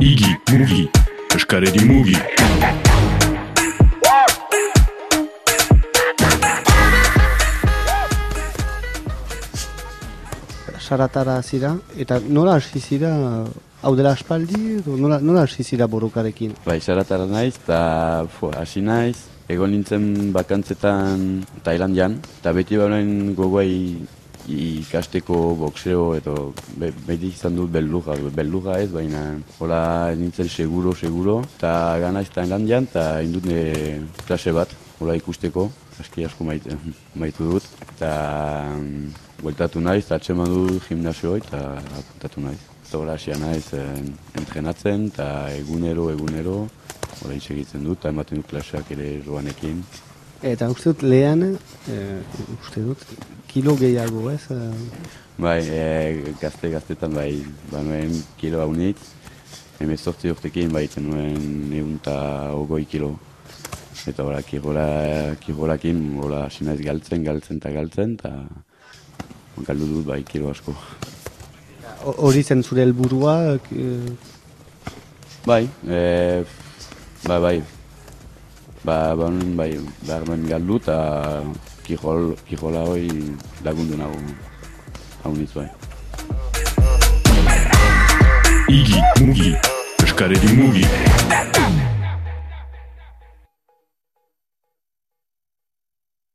Igi, mugi, eskaredi mugi. saratara zira, eta nola hasi zira, hau dela aspaldi, edo nola, nola hasi zira borukarekin? Bai, saratara naiz, eta fo, hasi naiz, egon nintzen bakantzetan Tailandian, eta beti bauen gogoai ikasteko boxeo edo be, beti izan dut belluga, belluga ez, baina hola nintzen seguro, seguro, eta gana ez Tailandian, eta indut ne klase bat, hola ikusteko, aski asko maite, maitu dut, eta bueltatu naiz, eta atxeman du gimnasioi, eta apuntatu naiz. Eta hola hasia naiz eh, entrenatzen, eta egunero, egunero, hola segitzen dut, eta ematen dut klaseak ere joanekin. Eta uste dut lehan, e, uste dut, kilo gehiago ez? Bai, e, gazte gaztetan bai, ba nuen kilo haunit, hemen sortzi urtekin bai nuen egun eta ogoi kilo. Eta hola, kirola, kirolakin, hola, sinaiz galtzen, galtzen eta galtzen, eta galdu dut bai kilo asko. Hori zen zure helburua? Bai, e, ba, bai, ba, ba, bai, behar duen galdu eta kirol, kirola hori lagundu nago hau bai. Igi, mugi, eskaredi mugi.